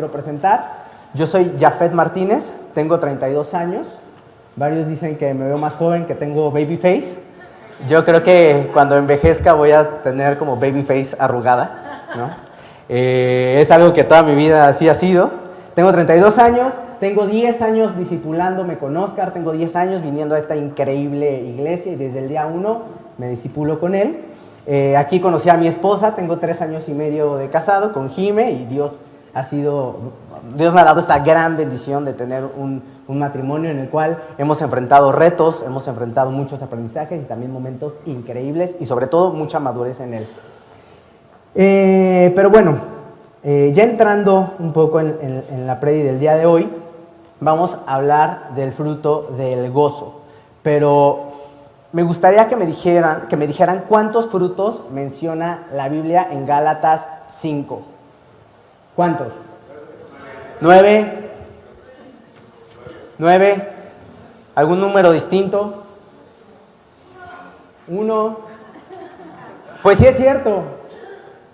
quiero presentar. Yo soy Jafet Martínez, tengo 32 años. Varios dicen que me veo más joven, que tengo baby face. Yo creo que cuando envejezca voy a tener como baby face arrugada. ¿no? Eh, es algo que toda mi vida así ha sido. Tengo 32 años, tengo 10 años discipulándome con Oscar, tengo 10 años viniendo a esta increíble iglesia y desde el día 1 me discipulo con él. Eh, aquí conocí a mi esposa, tengo 3 años y medio de casado con Jime y Dios ha sido, Dios me ha dado esa gran bendición de tener un, un, matrimonio en el cual hemos enfrentado retos, hemos enfrentado muchos aprendizajes y también momentos increíbles y sobre todo mucha madurez en él. Eh, pero bueno, eh, ya entrando un poco en, la predi del día de hoy, vamos a hablar del fruto del gozo. Pero me gustaría que me dijeran, que me dijeran cuántos frutos menciona la Biblia en Gálatas 5. ¿Cuántos? ¿Nueve? ¿Nueve? ¿Algún número distinto? ¿Uno? Pues sí es cierto.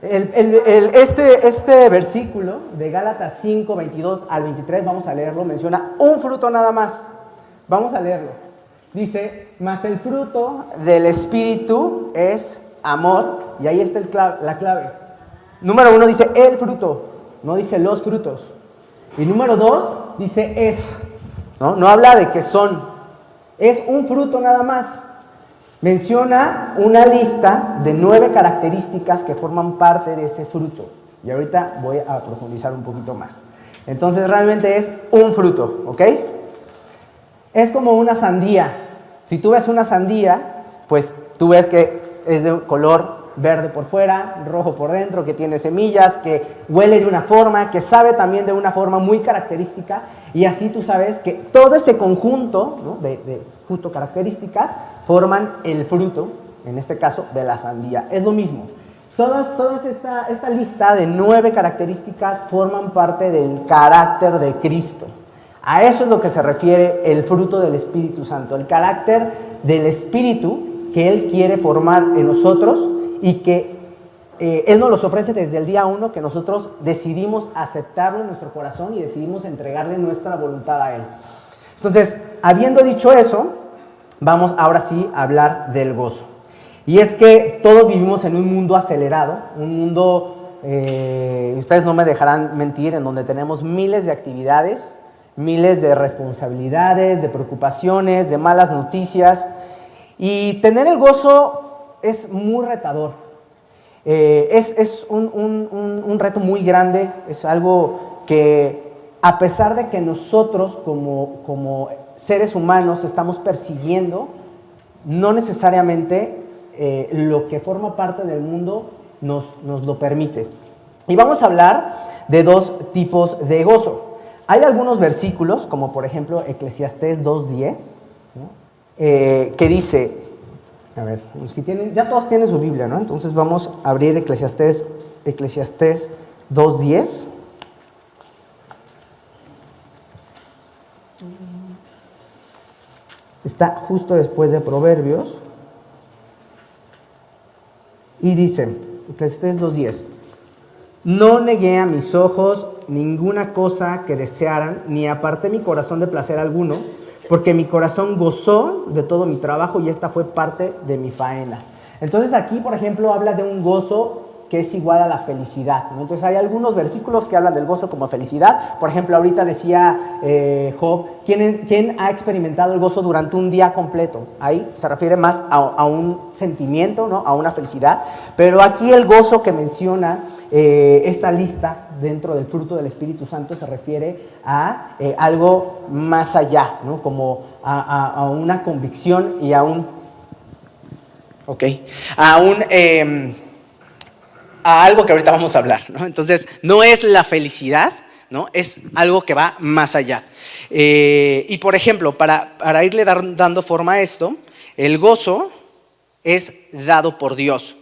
El, el, el, este, este versículo de Gálatas 5, 22 al 23, vamos a leerlo, menciona un fruto nada más. Vamos a leerlo. Dice, mas el fruto del Espíritu es amor, y ahí está clave, la clave. Número uno dice el fruto, no dice los frutos. Y número dos dice es, ¿no? Habla de que son, es un fruto nada más. Menciona una lista de nueve características que forman parte de ese fruto. Y ahorita voy a profundizar un poquito más. Entonces realmente es un fruto, ¿ok? Es como una sandía. Si tú ves una sandía, pues tú ves que es de color verde por fuera, rojo por dentro, que tiene semillas, que huele de una forma, que sabe también de una forma muy característica. Y así tú sabes que todo ese conjunto de, de justo características forman el fruto, en este caso, de la sandía. Es lo mismo. Todas, todas esta, esta lista de nueve características forman parte del carácter de Cristo. A eso es lo que se refiere el fruto del Espíritu Santo, el carácter del Espíritu que Él quiere formar en nosotros y que eh, Él nos los ofrece desde el día uno que nosotros decidimos aceptarlo en nuestro corazón y decidimos entregarle nuestra voluntad a Él. Entonces, habiendo dicho eso, vamos ahora sí a hablar del gozo. Y es que todos vivimos en un mundo acelerado, un mundo, eh, ustedes no me dejarán mentir, en donde tenemos miles de actividades, miles de responsabilidades, de preocupaciones, de malas noticias. Y tener el gozo es muy retador. Eh, es, es un, un, un, reto muy grande, es algo que a pesar de que nosotros como, como seres humanos estamos persiguiendo, no necesariamente eh, lo que forma parte del mundo nos, nos lo permite. Y vamos a hablar de dos tipos de gozo. Hay algunos versículos, como por ejemplo Eclesiastés 2.10, ¿no? eh, que dice, a ver, si tienen, ya todos tienen su Biblia, ¿no? Entonces vamos a abrir Eclesiastés, Eclesiastés 2.10. Está justo después de Proverbios. Y dice, Eclesiastés 2.10, no negué a mis ojos ninguna cosa que desearan, ni aparté mi corazón de placer alguno, porque mi corazón gozó de todo mi trabajo y esta fue parte de mi faena. Entonces aquí, por ejemplo, habla de un gozo que es igual a la felicidad. Entonces hay algunos versículos que hablan del gozo como felicidad. Por ejemplo, ahorita decía eh, Job, ¿quién, es, ¿quién, ha experimentado el gozo durante un día completo? Ahí se refiere más a, a un sentimiento, ¿no? a una felicidad. Pero aquí el gozo que menciona eh, esta lista dentro del fruto del Espíritu Santo se refiere a eh, algo más allá, ¿no? como a, una convicción y a un... Ok, a un... Eh, a algo que ahorita vamos a hablar, ¿no? Entonces, no es la felicidad, ¿no? Es algo que va más allá. Eh, y por ejemplo, para, para irle dando forma a esto, el gozo es dado por Dios.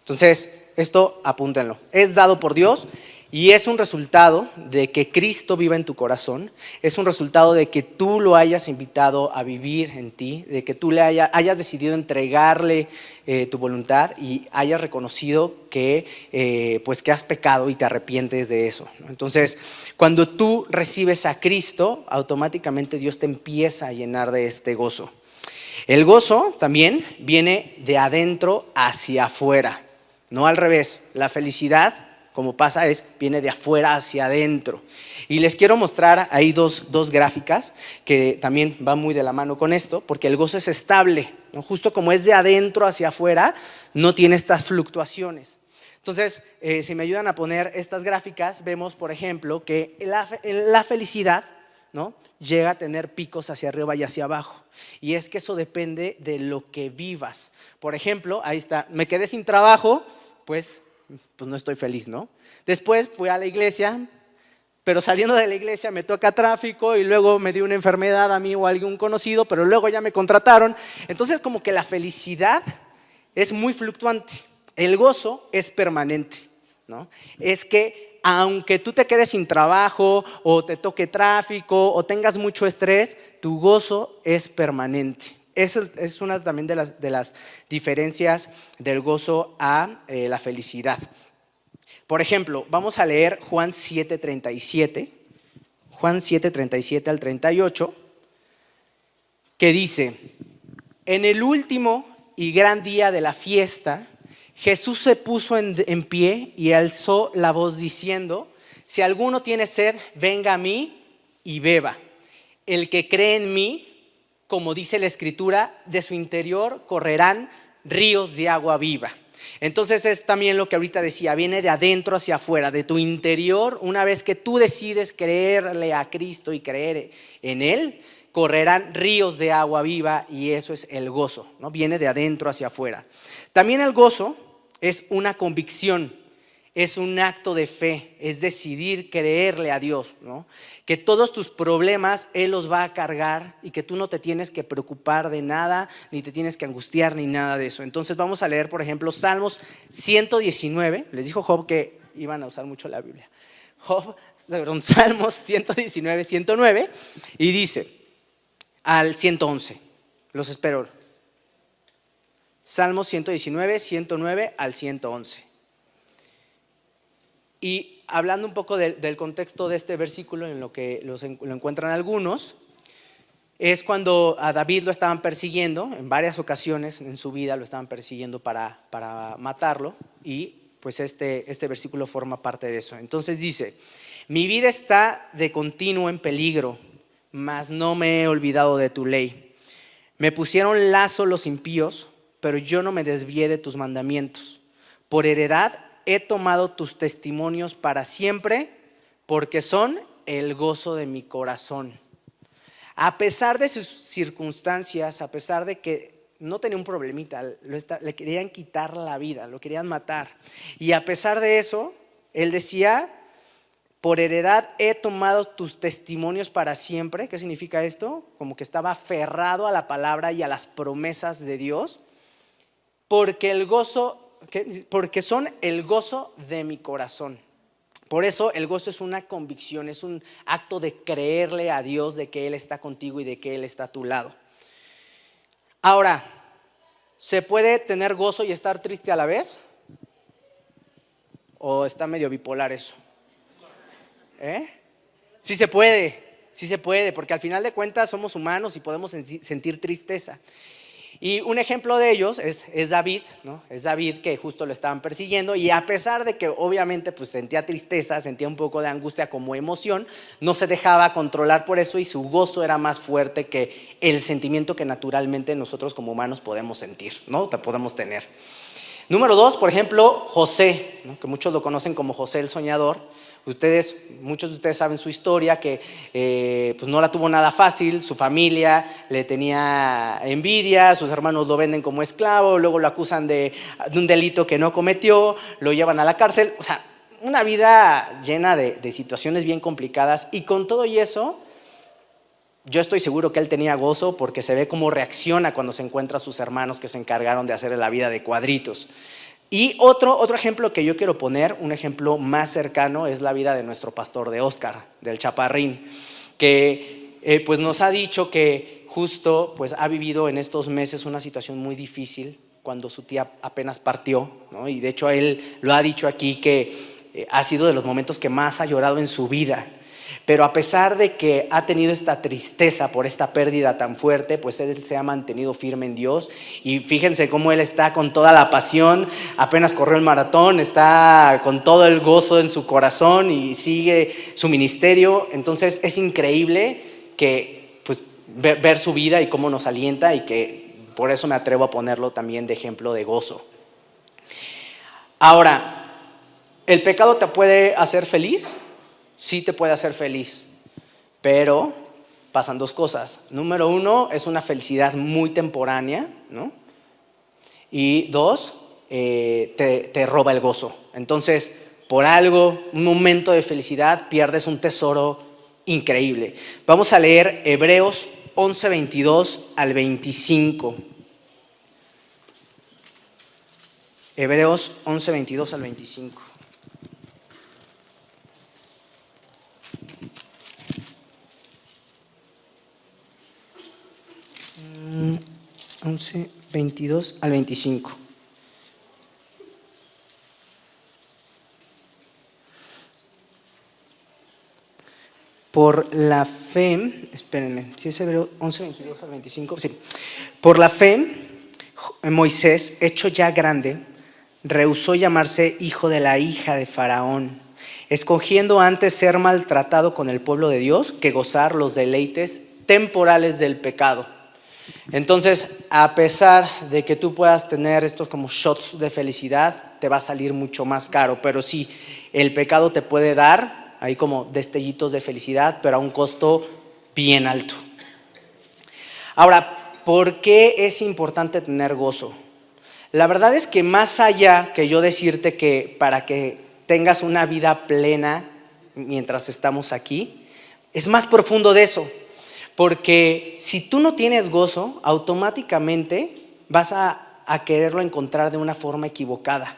Entonces, esto apúntenlo. Es dado por Dios Y es un resultado de que Cristo viva en tu corazón, es un resultado de que tú lo hayas invitado a vivir en ti, de que tú le hayas decidido entregarle eh, tu voluntad y hayas reconocido que, eh, pues que has pecado y te arrepientes de eso. Entonces, cuando tú recibes a Cristo, automáticamente Dios te empieza a llenar de este gozo. El gozo también viene de adentro hacia afuera, no al revés. La felicidad como pasa es, viene de afuera hacia adentro. Y les quiero mostrar ahí dos, gráficas que también van muy de la mano con esto, porque el gozo es estable, justo como es de adentro hacia afuera, no tiene estas fluctuaciones. Entonces, eh, si me ayudan a poner estas gráficas, vemos, por ejemplo, que la, la felicidad ¿no? llega a tener picos hacia arriba y hacia abajo. Y es que eso depende de lo que vivas. Por ejemplo, ahí está, me quedé sin trabajo, pues pues no estoy feliz, ¿no? Después fui a la iglesia, pero saliendo de la iglesia me toca tráfico y luego me dio una enfermedad a mí o a algún conocido, pero luego ya me contrataron. Entonces como que la felicidad es muy fluctuante, el gozo es permanente, ¿no? Es que aunque tú te quedes sin trabajo o te toque tráfico o tengas mucho estrés, tu gozo es permanente. Es, una también de las, diferencias del gozo a eh, la felicidad. Por ejemplo, vamos a leer Juan 7:37, Juan 7:37 al 38, que dice, en el último y gran día de la fiesta, Jesús se puso en pie y alzó la voz diciendo, si alguno tiene sed, venga a mí y beba. El que cree en mí, como dice la escritura, de su interior correrán ríos de agua viva. Entonces es también lo que ahorita decía, viene de adentro hacia afuera, de tu interior, una vez que tú decides creerle a Cristo y creer en Él, correrán ríos de agua viva y eso es el gozo, ¿no? Viene de adentro hacia afuera. También el gozo es una convicción, es un acto de fe, es decidir creerle a Dios, ¿no? Que todos tus problemas Él los va a cargar y que tú no te tienes que preocupar de nada, ni te tienes que angustiar, ni nada de eso. Entonces vamos a leer, por ejemplo, Salmos 119. Les dijo Job que iban a usar mucho la Biblia. Job, perdón, Salmos 119, 109, y dice al 111, los espero. Salmos 119, 109 al 111. Y hablando un poco del contexto de este versículo, en lo que lo encuentran algunos, es cuando a David lo estaban persiguiendo, en varias ocasiones en su vida lo estaban persiguiendo para, para matarlo, y pues este, este versículo forma parte de eso. Entonces dice, mi vida está de continuo en peligro, mas no me he olvidado de tu ley. Me pusieron lazo los impíos, pero yo no me desvié de tus mandamientos. Por heredad he tomado tus testimonios para siempre, porque son el gozo de mi corazón. A pesar de sus circunstancias, a pesar de que no tenía un problemita, le querían quitar la vida, lo querían matar. Y a pesar de eso, él decía, por heredad he tomado tus testimonios para siempre. ¿Qué significa esto? Como que estaba aferrado a la palabra y a las promesas de Dios, porque el gozo porque son el gozo de mi corazón. Por eso el gozo es una convicción, es un acto de creerle a Dios de que Él está contigo y de que Él está a tu lado. Ahora, ¿se puede tener gozo y estar triste a la vez? ¿O está medio bipolar eso? ¿Eh? Sí se puede, sí se puede, porque al final de cuentas somos humanos y podemos sentir tristeza. Y un ejemplo de ellos es, David, ¿no? Es David que justo lo estaban persiguiendo y a pesar de que obviamente pues sentía tristeza, sentía un poco de angustia como emoción, no se dejaba controlar por eso y su gozo era más fuerte que el sentimiento que naturalmente nosotros como humanos podemos sentir, ¿no? Podemos tener. Número dos, por ejemplo, José, que muchos lo conocen como José el Soñador. Ustedes, muchos de ustedes saben su historia, que eh, pues no la tuvo nada fácil, su familia le tenía envidia, sus hermanos lo venden como esclavo, luego lo acusan de, un delito que no cometió, lo llevan a la cárcel, o sea, una vida llena de, de situaciones bien complicadas y con todo y eso, yo estoy seguro que él tenía gozo porque se ve cómo reacciona cuando se encuentra a sus hermanos que se encargaron de hacerle la vida de cuadritos. Y otro, otro ejemplo que yo quiero poner, un ejemplo más cercano, es la vida de nuestro pastor de Oscar, del Chaparrín, que eh, pues nos ha dicho que justo pues ha vivido en estos meses una situación muy difícil cuando su tía apenas partió, ¿no? y de hecho él lo ha dicho aquí que eh, ha sido de los momentos que más ha llorado en su vida. Pero a pesar de que ha tenido esta tristeza por esta pérdida tan fuerte, pues él se ha mantenido firme en Dios. Y fíjense cómo él está con toda la pasión, apenas corrió el maratón, está con todo el gozo en su corazón y sigue su ministerio. Entonces es increíble que pues, ver, ver su vida y cómo nos alienta y que por eso me atrevo a ponerlo también de ejemplo de gozo. Ahora, ¿el pecado te puede hacer feliz? Sí te puede hacer feliz, pero pasan dos cosas. Número uno, es una felicidad muy temporánea, ¿no? Y dos, eh, te, te roba el gozo. Entonces, por algo, un momento de felicidad, pierdes un tesoro increíble. Vamos a leer Hebreos 11, 22 al 25. Hebreos 11, 22 al 25. 11, 22 al 25. Por la fe, espérenme, si es Hebreo 11, 22 al 25, sí. Por la fe, Moisés, hecho ya grande, rehusó llamarse hijo de la hija de Faraón, escogiendo antes ser maltratado con el pueblo de Dios que gozar los deleites temporales del pecado entonces, a pesar de que tú puedas tener estos como shots de felicidad, te va a salir mucho más caro. Pero sí, el pecado te puede dar ahí como destellitos de felicidad, pero a un costo bien alto. Ahora, ¿por qué es importante tener gozo? La verdad es que más allá que yo decirte que para que tengas una vida plena mientras estamos aquí, es más profundo de eso. Porque si tú no tienes gozo, automáticamente vas a, quererlo encontrar de una forma equivocada.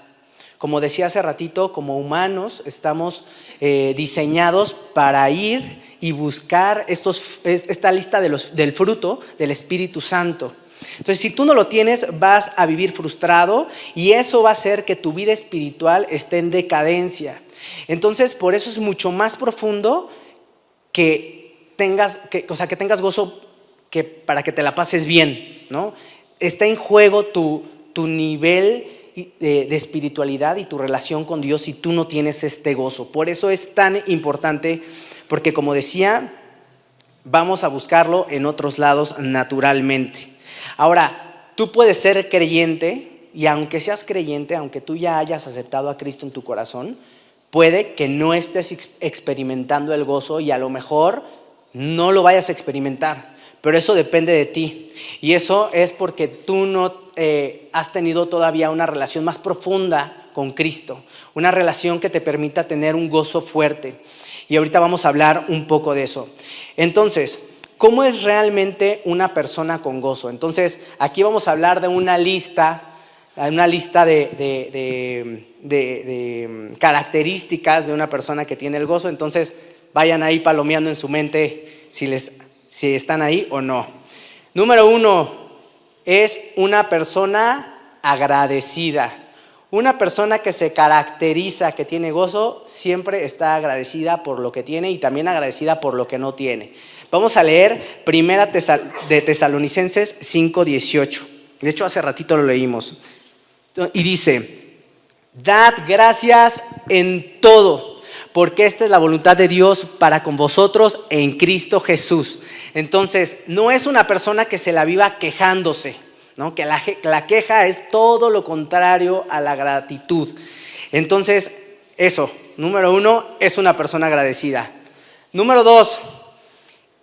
Como decía hace ratito, como humanos estamos eh, diseñados para ir y buscar esta lista del fruto del Espíritu Santo. Entonces, si tú no lo tienes, vas a vivir frustrado y eso va a hacer que tu vida espiritual esté en decadencia. Entonces, por eso es mucho más profundo que tengas, o sea, que tengas gozo que, para que te la pases bien, ¿no? Está en juego tu, tu nivel de, de, espiritualidad y tu relación con Dios si tú no tienes este gozo. Por eso es tan importante, porque como decía, vamos a buscarlo en otros lados naturalmente. Ahora, tú puedes ser creyente y aunque seas creyente, aunque tú ya hayas aceptado a Cristo en tu corazón, puede que no estés experimentando el gozo y a lo mejor no lo vayas a experimentar, pero eso depende de ti. Y eso es porque tú no eh, has tenido todavía una relación más profunda con Cristo, una relación que te permita tener un gozo fuerte. Y ahorita vamos a hablar un poco de eso. Entonces, ¿cómo es realmente una persona con gozo? Entonces, aquí vamos a hablar de una lista, una lista de, de características de una persona que tiene el gozo. Entonces, vayan ahí palomeando en su mente si, les, si están ahí o no. Número uno, es una persona agradecida. Una persona que se caracteriza, que tiene gozo, siempre está agradecida por lo que tiene y también agradecida por lo que no tiene. Vamos a leer Primera de Tesalonicenses 5:18. De hecho, hace ratito lo leímos. Y dice, dad gracias en todo porque esta es la voluntad de Dios para con vosotros en Cristo Jesús. Entonces, no es una persona que se la viva quejándose, ¿no? que la, la queja es todo lo contrario a la gratitud. Entonces, eso, número uno, es una persona agradecida. Número dos,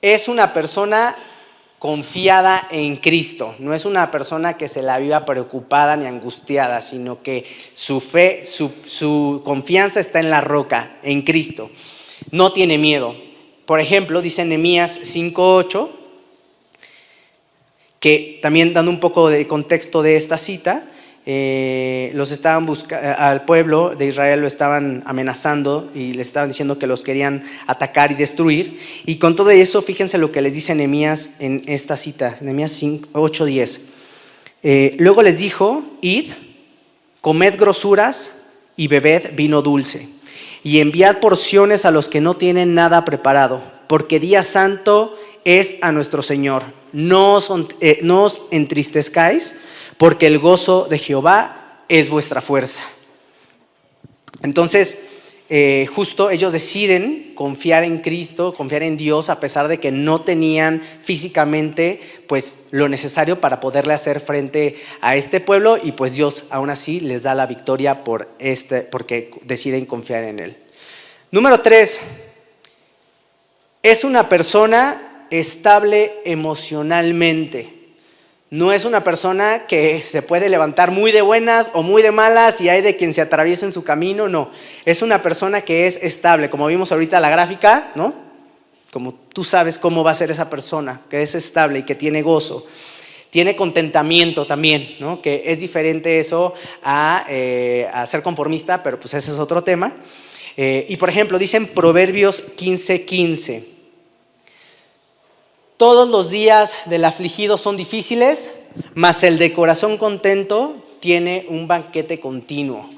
es una persona confiada en Cristo. No es una persona que se la viva preocupada ni angustiada, sino que su fe, su, confianza está en la roca, en Cristo. No tiene miedo. Por ejemplo, dice Nehemías 5.8, que también dando un poco de contexto de esta cita, eh, los estaban buscando, al pueblo de Israel lo estaban amenazando y le estaban diciendo que los querían atacar y destruir. Y con todo eso, fíjense lo que les dice Nehemías en esta cita, Nehemías 8:10. Eh, luego les dijo, id, comed grosuras y bebed vino dulce, y enviad porciones a los que no tienen nada preparado, porque día santo es a nuestro Señor. No os, eh, no os entristezcáis porque el gozo de Jehová es vuestra fuerza. Entonces, eh, justo ellos deciden confiar en Cristo, confiar en Dios, a pesar de que no tenían físicamente pues lo necesario para poderle hacer frente a este pueblo y pues Dios aún así les da la victoria por este, porque deciden confiar en Él. Número tres, es una persona estable emocionalmente. No es una persona que se puede levantar muy de buenas o muy de malas y hay de quien se atraviesa en su camino, no. Es una persona que es estable, como vimos ahorita la gráfica, ¿no? Como tú sabes cómo va a ser esa persona, que es estable y que tiene gozo. Tiene contentamiento también, ¿no? Que es diferente eso a, eh, ser conformista, pero pues ese es otro tema. Eh, y por ejemplo, dicen Proverbios 15:15. 15, todos los días del afligido son difíciles, mas el de corazón contento tiene un banquete continuo.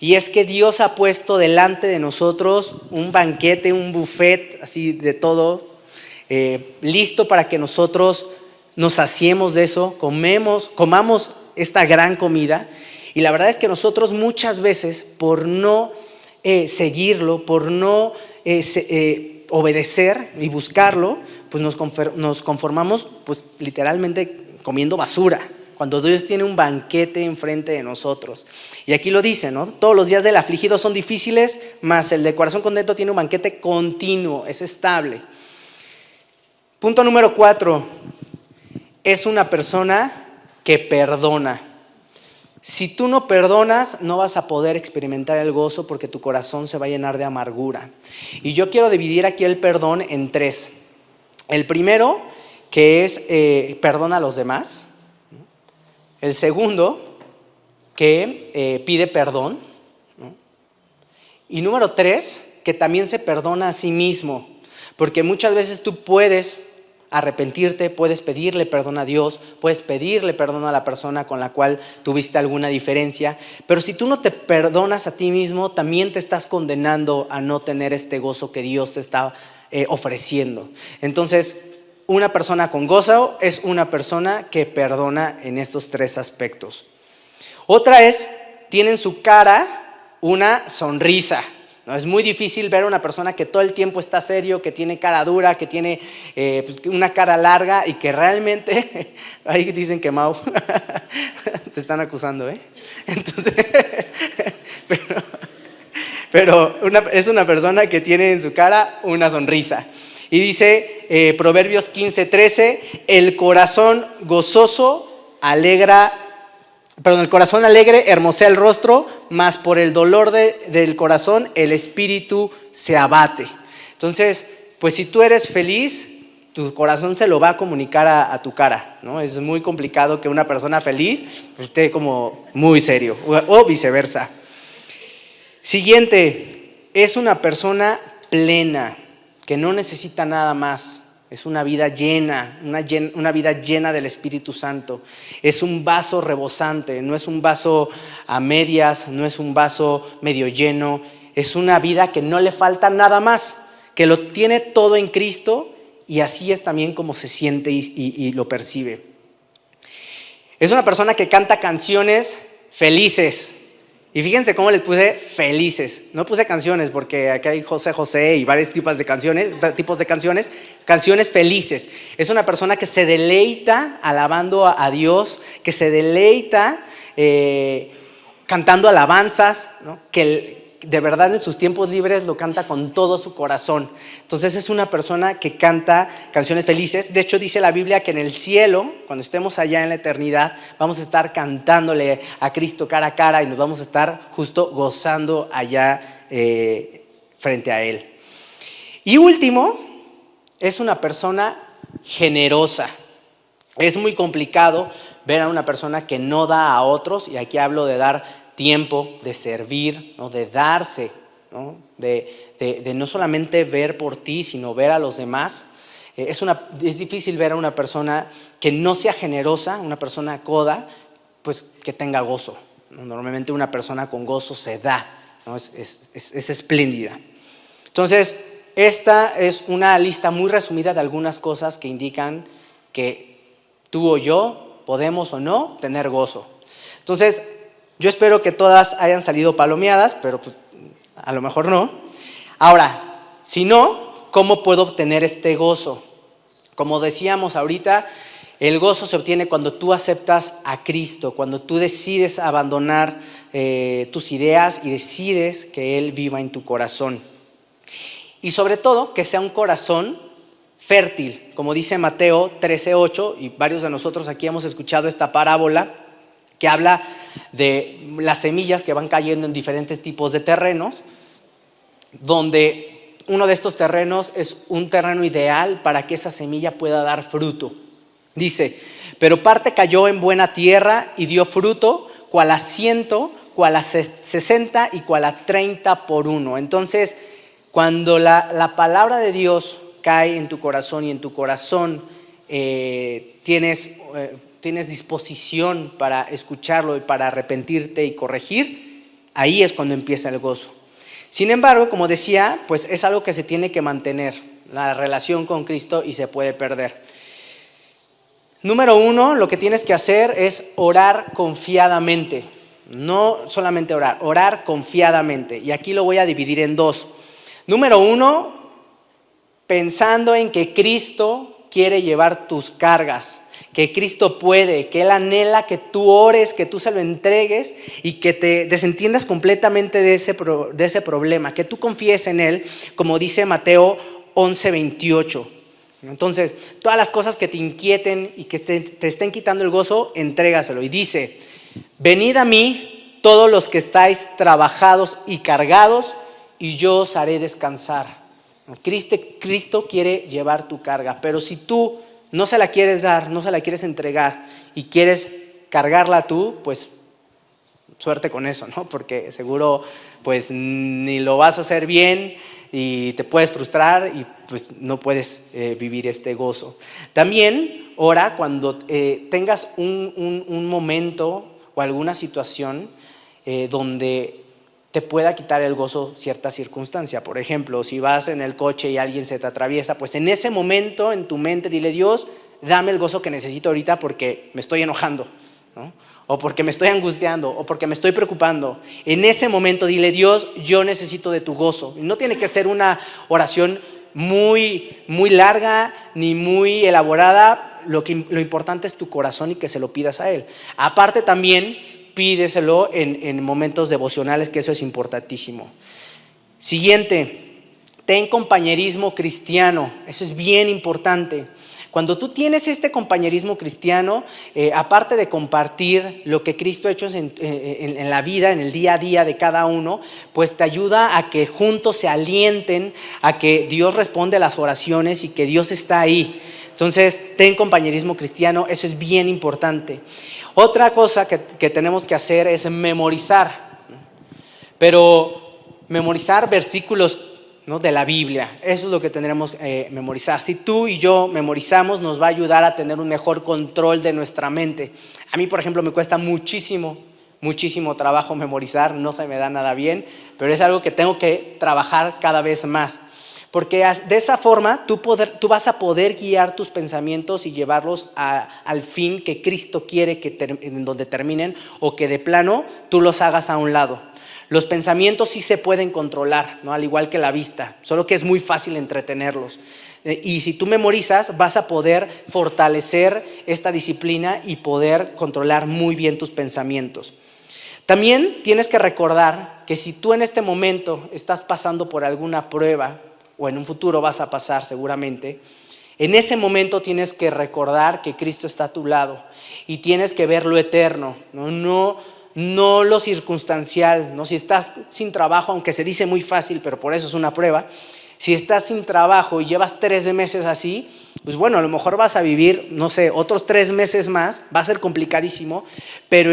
Y es que Dios ha puesto delante de nosotros un banquete, un buffet, así de todo, eh, listo para que nosotros nos saciemos de eso, comemos, comamos esta gran comida. Y la verdad es que nosotros muchas veces, por no eh, seguirlo, por no eh, obedecer y buscarlo, pues nos conformamos pues literalmente comiendo basura, cuando Dios tiene un banquete enfrente de nosotros. Y aquí lo dice, ¿no? Todos los días del afligido son difíciles, mas el de corazón contento tiene un banquete continuo, es estable. Punto número cuatro, es una persona que perdona. Si tú no perdonas, no vas a poder experimentar el gozo porque tu corazón se va a llenar de amargura. Y yo quiero dividir aquí el perdón en tres. El primero, que es eh, perdona a los demás. El segundo, que eh, pide perdón. Y número tres, que también se perdona a sí mismo. Porque muchas veces tú puedes arrepentirte, puedes pedirle perdón a Dios, puedes pedirle perdón a la persona con la cual tuviste alguna diferencia, pero si tú no te perdonas a ti mismo, también te estás condenando a no tener este gozo que Dios te está eh, ofreciendo. Entonces, una persona con gozo es una persona que perdona en estos tres aspectos. Otra es, tiene en su cara una sonrisa. ¿No? Es muy difícil ver a una persona que todo el tiempo está serio, que tiene cara dura, que tiene eh, pues, una cara larga y que realmente, ahí dicen que Mau, te están acusando, ¿eh? Entonces, pero, es una persona que tiene en su cara una sonrisa. Y dice eh, Proverbios 15, 13, el corazón gozoso alegra, perdón, el corazón alegre hermosea el rostro, mas por el dolor del corazón el espíritu se abate. Entonces, pues si tú eres feliz, tu corazón se lo va a comunicar a, tu cara, ¿no? Es muy complicado que una persona feliz esté como muy serio, o viceversa. Siguiente, es una persona plena, que no necesita nada más. Es una vida llena, una, vida llena del Espíritu Santo. Es un vaso rebosante, no es un vaso a medias, no es un vaso medio lleno. Es una vida que no le falta nada más, que lo tiene todo en Cristo y así es también como se siente y lo percibe. Es una persona que canta canciones felices, y fíjense cómo les puse felices. No puse canciones porque acá hay José José y varios tipos de canciones, tipos de canciones, canciones felices. Es una persona que se deleita alabando a Dios, que se deleita eh, cantando alabanzas, ¿no? De verdad en sus tiempos libres lo canta con todo su corazón. Entonces es una persona que canta canciones felices. De hecho dice la Biblia que en el cielo, cuando estemos allá en la eternidad, vamos a estar cantándole a Cristo cara a cara y nos vamos a estar justo gozando allá eh, frente a Él. Y último, es una persona generosa. Es muy complicado ver a una persona que no da a otros, y aquí hablo de dar tiempo, de servir, ¿no? de darse, ¿no? De, de, no solamente ver por ti, sino ver a los demás. Eh, es, una, es difícil ver a una persona que no sea generosa, una persona coda, pues que tenga gozo. Normalmente una persona con gozo se da, ¿no? es, es, es espléndida. Entonces, esta es una lista muy resumida de algunas cosas que indican que tú o yo podemos o no tener gozo. Entonces, yo espero que todas hayan salido palomeadas, pero pues, a lo mejor no. Ahora, si no, ¿cómo puedo obtener este gozo? Como decíamos ahorita, el gozo se obtiene cuando tú aceptas a Cristo, cuando tú decides abandonar eh, tus ideas y decides que Él viva en tu corazón. Y sobre todo, que sea un corazón fértil, como dice Mateo 13:8, y varios de nosotros aquí hemos escuchado esta parábola que habla de las semillas que van cayendo en diferentes tipos de terrenos, donde uno de estos terrenos es un terreno ideal para que esa semilla pueda dar fruto. Dice, pero parte cayó en buena tierra y dio fruto, cual a ciento, cual a sesenta y cual a treinta por uno. Entonces, cuando la, palabra de Dios cae en tu corazón y en tu corazón eh, tienes eh, tienes disposición para escucharlo y para arrepentirte y corregir, ahí es cuando empieza el gozo. Sin embargo, como decía, pues es algo que se tiene que mantener, la relación con Cristo y se puede perder. Número uno, lo que tienes que hacer es orar confiadamente. No solamente orar, orar confiadamente. Y aquí lo voy a dividir en dos. Número uno, pensando en que Cristo quiere llevar tus cargas que Cristo puede, que Él anhela que tú ores, que tú se lo entregues y que te desentiendas completamente de ese, de ese problema, que tú confíes en Él, como dice Mateo 11, 28. Entonces, todas las cosas que te inquieten y que te, te estén quitando el gozo, entrégaselo. Y dice, venid a mí todos los que estáis trabajados y cargados, y yo os haré descansar. Cristo, Cristo quiere llevar tu carga, pero si tú no se la quieres dar, no se la quieres entregar y quieres cargarla tú, pues suerte con eso, ¿no? Porque seguro pues ni lo vas a hacer bien y te puedes frustrar y pues no puedes eh, vivir este gozo. También ora cuando eh, tengas un, momento o alguna situación eh, donde te pueda quitar el gozo cierta circunstancia. Por ejemplo, si vas en el coche y alguien se te atraviesa, pues en ese momento en tu mente dile, Dios, dame el gozo que necesito ahorita porque me estoy enojando, o porque me estoy angustiando, o porque me estoy preocupando. En ese momento dile, Dios, yo necesito de tu gozo. no tiene que ser una oración muy, muy larga ni muy elaborada. Lo, que, lo importante es tu corazón y que se lo pidas a Él. Aparte también pídeselo en, momentos devocionales, que eso es importantísimo. Siguiente, ten compañerismo cristiano, eso es bien importante. Cuando tú tienes este compañerismo cristiano, eh, aparte de compartir lo que Cristo ha hecho en, en, la vida, en el día a día de cada uno, pues te ayuda a que juntos se alienten, a que Dios responde a las oraciones y que Dios está ahí. Entonces, ten compañerismo cristiano, eso es bien importante. Otra cosa que, tenemos que hacer es memorizar, pero memorizar versículos ¿no? de la Biblia. Eso es lo que tendremos que eh, memorizar. Si tú y yo memorizamos, nos va a ayudar a tener un mejor control de nuestra mente. A mí, por ejemplo, me cuesta muchísimo, muchísimo trabajo memorizar, no se me da nada bien, pero es algo que tengo que trabajar cada vez más. Porque de esa forma tú, vas a poder guiar tus pensamientos y llevarlos al fin que Cristo quiere que donde terminen o que de plano tú los hagas a un lado. Los pensamientos sí se pueden controlar, ¿no? al igual que la vista, solo que es muy fácil entretenerlos. Eh, y si tú memorizas, vas a poder fortalecer esta disciplina y poder controlar muy bien tus pensamientos. También tienes que recordar que si tú en este momento estás pasando por alguna prueba, o en un futuro vas a pasar seguramente, en ese momento tienes que recordar que Cristo está a tu lado y tienes que ver lo eterno, no, no, no lo circunstancial, no si estás sin trabajo, aunque se dice muy fácil, pero por eso es una prueba. Si estás sin trabajo y llevas tres meses así, pues bueno, a lo mejor vas a vivir, no sé, otros tres meses más, va a ser complicadísimo, pero,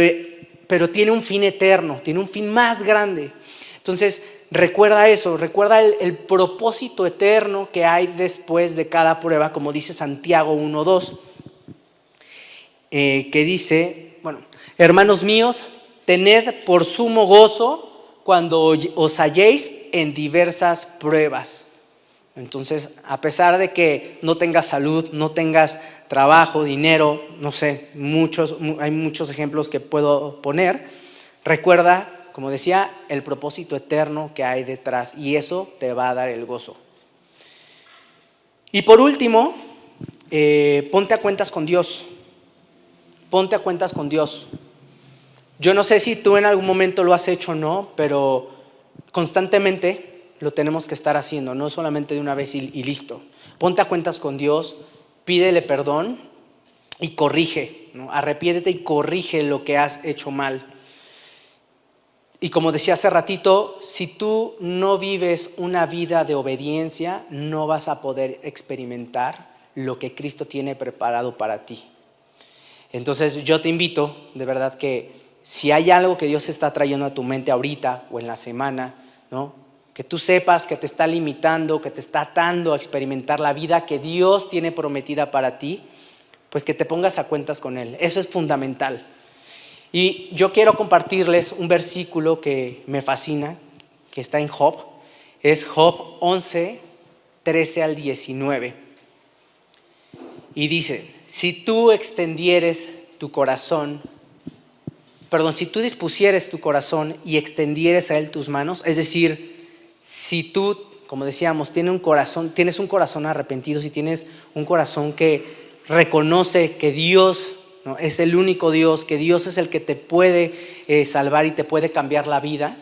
pero tiene un fin eterno, tiene un fin más grande. Entonces, recuerda eso, recuerda el, propósito eterno que hay después de cada prueba, como dice Santiago 1.2, eh, que dice, bueno, hermanos míos, tened por sumo gozo cuando os halléis en diversas pruebas. Entonces, a pesar de que no tengas salud, no tengas trabajo, dinero, no sé, muchos, hay muchos ejemplos que puedo poner, recuerda como decía, el propósito eterno que hay detrás y eso te va a dar el gozo. Y por último, eh, ponte a cuentas con Dios. Ponte a cuentas con Dios. Yo no sé si tú en algún momento lo has hecho o no, pero constantemente lo tenemos que estar haciendo, no solamente de una vez y, listo. Ponte a cuentas con Dios, pídele perdón y corrige, ¿no? arrepiéntete y corrige lo que has hecho mal. Y como decía hace ratito, si tú no vives una vida de obediencia, no vas a poder experimentar lo que Cristo tiene preparado para ti. Entonces yo te invito, de verdad, que si hay algo que Dios está trayendo a tu mente ahorita o en la semana, ¿no? que tú sepas que te está limitando, que te está atando a experimentar la vida que Dios tiene prometida para ti, pues que te pongas a cuentas con Él. Eso es fundamental. Y yo quiero compartirles un versículo que me fascina, que está en Job. Es Job 11, 13 al 19. Y dice, si tú extendieres tu corazón, perdón, si tú dispusieres tu corazón y extendieres a él tus manos, es decir, si tú, como decíamos, tienes un corazón, tienes un corazón arrepentido, si tienes un corazón que reconoce que Dios es el único Dios, que Dios es el que te puede eh, salvar y te puede cambiar la vida.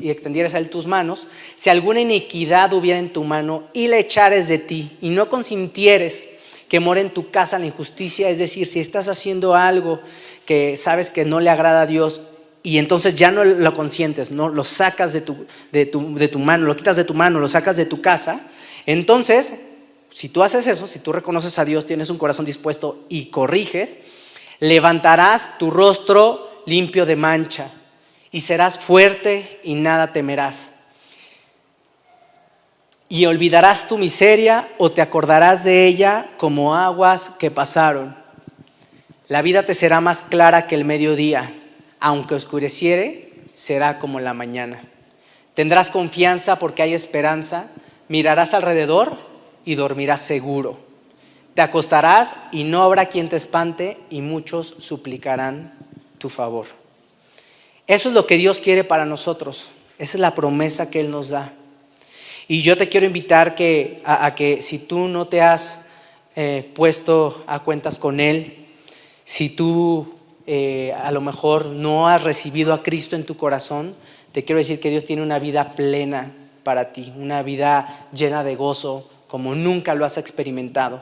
Y extendieras a él tus manos. Si alguna iniquidad hubiera en tu mano y la echares de ti y no consintieres que more en tu casa la injusticia, es decir, si estás haciendo algo que sabes que no le agrada a Dios y entonces ya no lo consientes, ¿no? lo sacas de tu, de tu mano, lo quitas de tu mano, lo sacas de tu casa, entonces, si tú haces eso, si tú reconoces a Dios, tienes un corazón dispuesto y corriges, levantarás tu rostro limpio de mancha y serás fuerte y nada temerás. Y olvidarás tu miseria o te acordarás de ella como aguas que pasaron. La vida te será más clara que el mediodía, aunque oscureciere, será como la mañana. Tendrás confianza porque hay esperanza, mirarás alrededor y dormirás seguro te acostarás y no habrá quien te espante y muchos suplicarán tu favor. Eso es lo que Dios quiere para nosotros. Esa es la promesa que Él nos da. Y yo te quiero invitar que, a, que si tú no te has eh, puesto a cuentas con Él, si tú eh, a lo mejor no has recibido a Cristo en tu corazón, te quiero decir que Dios tiene una vida plena para ti, una vida llena de gozo, como nunca lo has experimentado.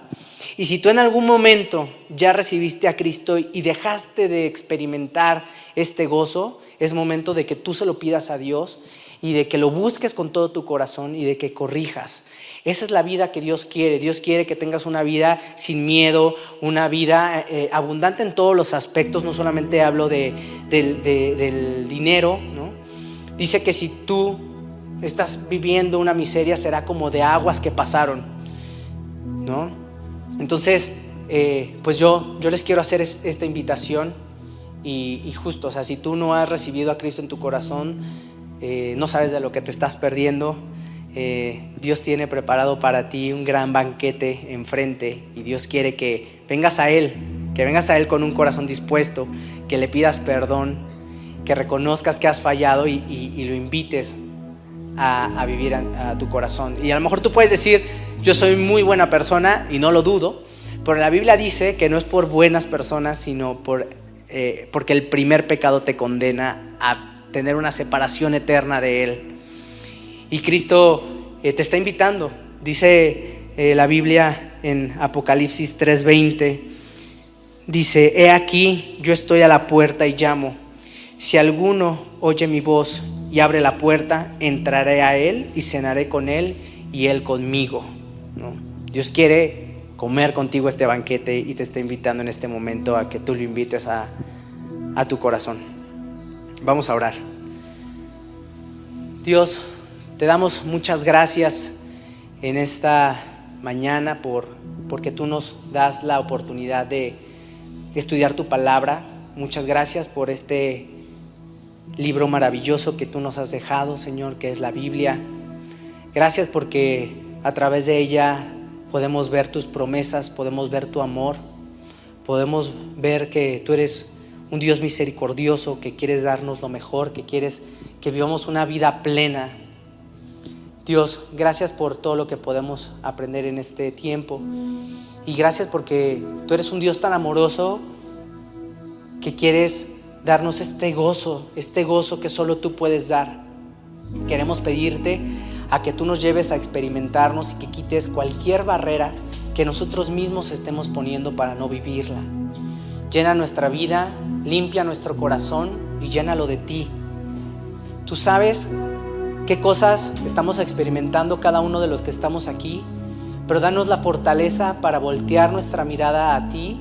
Y si tú en algún momento ya recibiste a Cristo y dejaste de experimentar este gozo, es momento de que tú se lo pidas a Dios y de que lo busques con todo tu corazón y de que corrijas. Esa es la vida que Dios quiere. Dios quiere que tengas una vida sin miedo, una vida eh, abundante en todos los aspectos. No solamente hablo de, del dinero, ¿no? Dice que si tú estás viviendo una miseria será como de aguas que pasaron, ¿no? Entonces, eh, pues yo, yo les quiero hacer esta invitación y, justo, o sea, si tú no has recibido a Cristo en tu corazón, eh, no sabes de lo que te estás perdiendo, eh, Dios tiene preparado para ti un gran banquete enfrente y Dios quiere que vengas a Él, que vengas a Él con un corazón dispuesto, que le pidas perdón, que reconozcas que has fallado y lo invites a, vivir a, tu corazón. Y a lo mejor tú puedes decir, yo soy muy buena persona y no lo dudo, pero la Biblia dice que no es por buenas personas, sino por, eh, porque el primer pecado te condena a tener una separación eterna de Él. Y Cristo eh, te está invitando, dice eh, la Biblia en Apocalipsis 3:20, dice, he aquí, yo estoy a la puerta y llamo. Si alguno oye mi voz y abre la puerta, entraré a él y cenaré con él y Él conmigo. Dios quiere comer contigo este banquete y te está invitando en este momento a que tú lo invites a, a tu corazón. Vamos a orar. Dios, te damos muchas gracias en esta mañana por, porque tú nos das la oportunidad de estudiar tu palabra. Muchas gracias por este libro maravilloso que tú nos has dejado, Señor, que es la Biblia. Gracias porque a través de ella podemos ver tus promesas, podemos ver tu amor, podemos ver que tú eres un Dios misericordioso, que quieres darnos lo mejor, que quieres que vivamos una vida plena. Dios, gracias por todo lo que podemos aprender en este tiempo. Y gracias porque tú eres un Dios tan amoroso que quieres darnos este gozo, este gozo que solo tú puedes dar. Queremos pedirte a que tú nos lleves a experimentarnos y que quites cualquier barrera que nosotros mismos estemos poniendo para no vivirla. Llena nuestra vida, limpia nuestro corazón y llénalo de ti. Tú sabes qué cosas estamos experimentando cada uno de los que estamos aquí, pero danos la fortaleza para voltear nuestra mirada a ti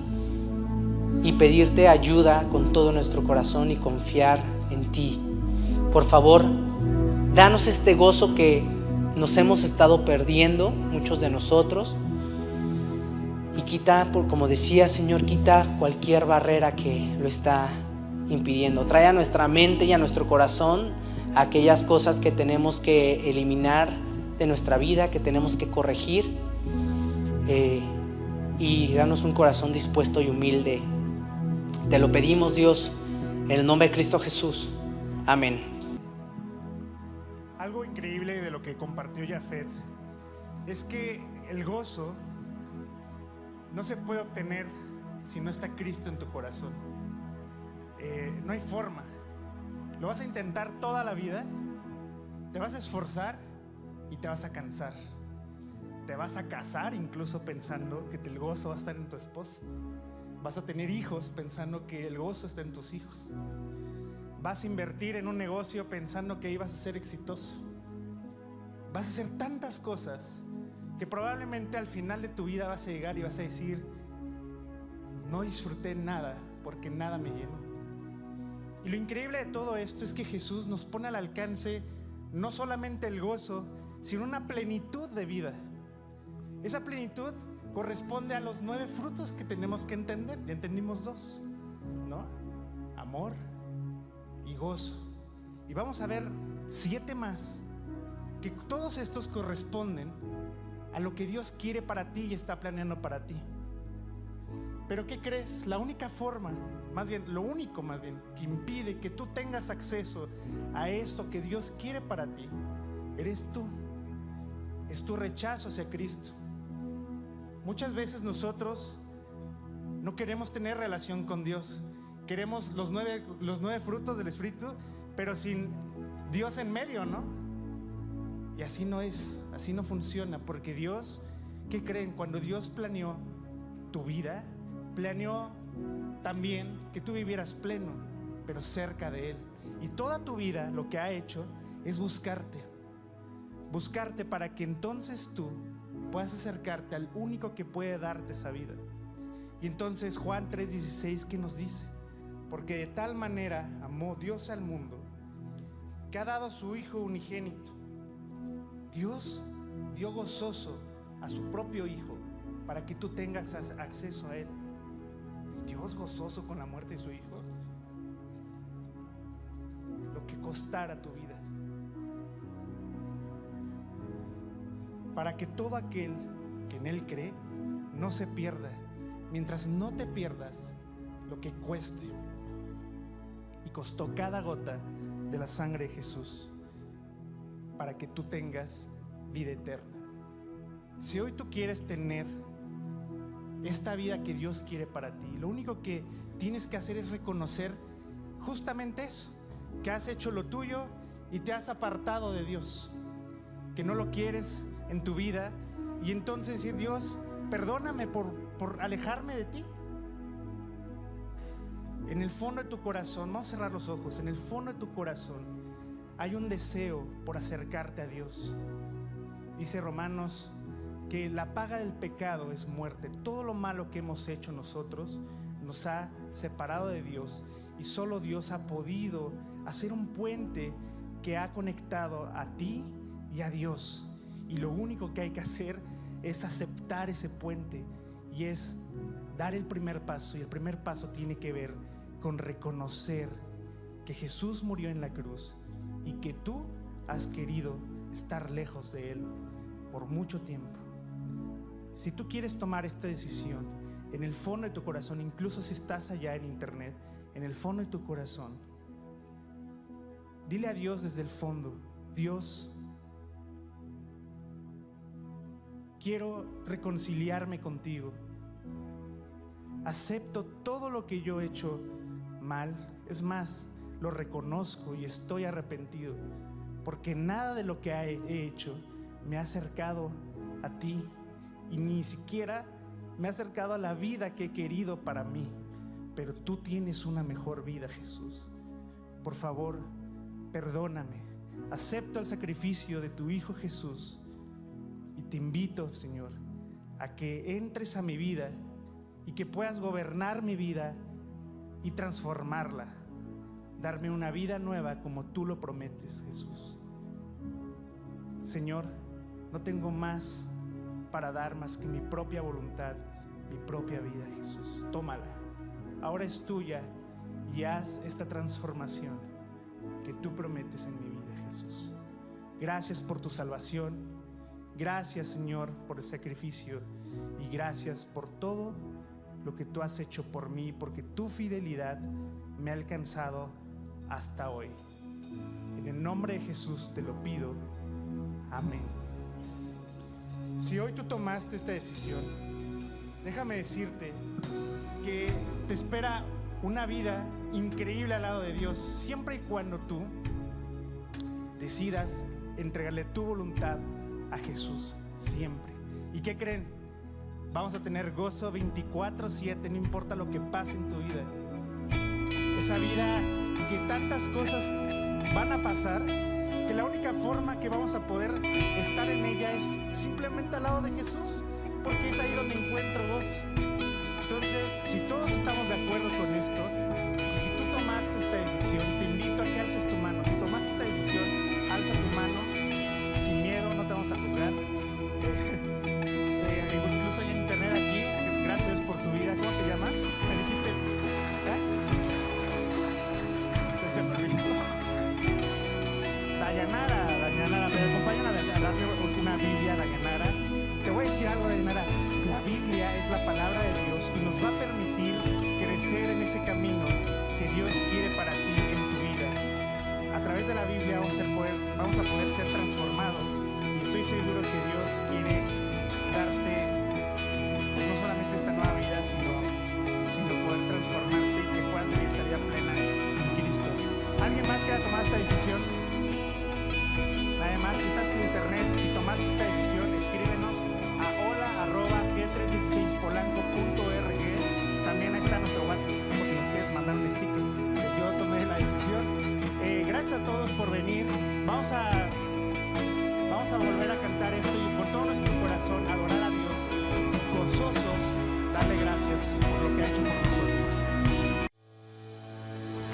y pedirte ayuda con todo nuestro corazón y confiar en ti. Por favor, danos este gozo que nos hemos estado perdiendo, muchos de nosotros. Y quita, como decía Señor, quita cualquier barrera que lo está impidiendo. Trae a nuestra mente y a nuestro corazón aquellas cosas que tenemos que eliminar de nuestra vida, que tenemos que corregir. Eh, y danos un corazón dispuesto y humilde. Te lo pedimos, Dios, en el nombre de Cristo Jesús. Amén increíble de lo que compartió Jafet es que el gozo no se puede obtener si no está Cristo en tu corazón. Eh, no hay forma. Lo vas a intentar toda la vida, te vas a esforzar y te vas a cansar. Te vas a casar incluso pensando que el gozo va a estar en tu esposa. Vas a tener hijos pensando que el gozo está en tus hijos. Vas a invertir en un negocio pensando que ahí vas a ser exitoso. Vas a hacer tantas cosas que probablemente al final de tu vida vas a llegar y vas a decir, no disfruté nada porque nada me llenó. Y lo increíble de todo esto es que Jesús nos pone al alcance no solamente el gozo, sino una plenitud de vida. Esa plenitud corresponde a los nueve frutos que tenemos que entender. Ya entendimos dos, ¿no? Amor y gozo. Y vamos a ver siete más que todos estos corresponden a lo que Dios quiere para ti y está planeando para ti. Pero ¿qué crees? La única forma, más bien, lo único más bien, que impide que tú tengas acceso a esto que Dios quiere para ti, eres tú. Es tu rechazo hacia Cristo. Muchas veces nosotros no queremos tener relación con Dios. Queremos los nueve, los nueve frutos del Espíritu, pero sin Dios en medio, ¿no? Y así no es, así no funciona, porque Dios, ¿qué creen? Cuando Dios planeó tu vida, planeó también que tú vivieras pleno, pero cerca de Él. Y toda tu vida lo que ha hecho es buscarte, buscarte para que entonces tú puedas acercarte al único que puede darte esa vida. Y entonces Juan 3:16, ¿qué nos dice? Porque de tal manera amó Dios al mundo, que ha dado a su Hijo unigénito Dios dio gozoso a su propio Hijo para que tú tengas acceso a Él. Dios gozoso con la muerte de su Hijo. Lo que costara tu vida. Para que todo aquel que en Él cree no se pierda. Mientras no te pierdas lo que cueste. Y costó cada gota de la sangre de Jesús para que tú tengas vida eterna. Si hoy tú quieres tener esta vida que Dios quiere para ti, lo único que tienes que hacer es reconocer justamente eso, que has hecho lo tuyo y te has apartado de Dios, que no lo quieres en tu vida y entonces decir, Dios, perdóname por, por alejarme de ti. En el fondo de tu corazón, vamos a cerrar los ojos, en el fondo de tu corazón hay un deseo por acercarte a Dios. Dice Romanos que la paga del pecado es muerte. Todo lo malo que hemos hecho nosotros nos ha separado de Dios y solo Dios ha podido hacer un puente que ha conectado a ti y a Dios. Y lo único que hay que hacer es aceptar ese puente y es dar el primer paso. Y el primer paso tiene que ver con reconocer que Jesús murió en la cruz y que tú has querido estar lejos de Él por mucho tiempo. Si tú quieres tomar esta decisión en el fondo de tu corazón, incluso si estás allá en internet, en el fondo de tu corazón, dile a Dios desde el fondo, Dios, quiero reconciliarme contigo. Acepto todo lo que yo he hecho mal. Es más, lo reconozco y estoy arrepentido. Porque nada de lo que he hecho me ha acercado a ti y ni siquiera me ha acercado a la vida que he querido para mí. Pero tú tienes una mejor vida, Jesús. Por favor, perdóname. Acepto el sacrificio de tu Hijo Jesús te invito, Señor, a que entres a mi vida y que puedas gobernar mi vida y transformarla. Darme una vida nueva como tú lo prometes, Jesús. Señor, no tengo más para dar más que mi propia voluntad, mi propia vida, Jesús. Tómala. Ahora es tuya y haz esta transformación que tú prometes en mi vida, Jesús. Gracias por tu salvación. Gracias, Señor, por el sacrificio. Y gracias por todo lo que tú has hecho por mí, porque tu fidelidad me ha alcanzado hasta hoy. En el nombre de Jesús te lo pido. Amén. Si hoy tú tomaste esta decisión, déjame decirte que te espera una vida increíble al lado de Dios, siempre y cuando tú decidas entregarle tu voluntad a Jesús, siempre. ¿Y qué creen? Vamos a tener gozo 24/7, no importa lo que pase en tu vida. Esa vida que tantas cosas van a pasar, que la única forma que vamos a poder estar en ella es simplemente al lado de Jesús, porque es ahí donde encuentro gozo.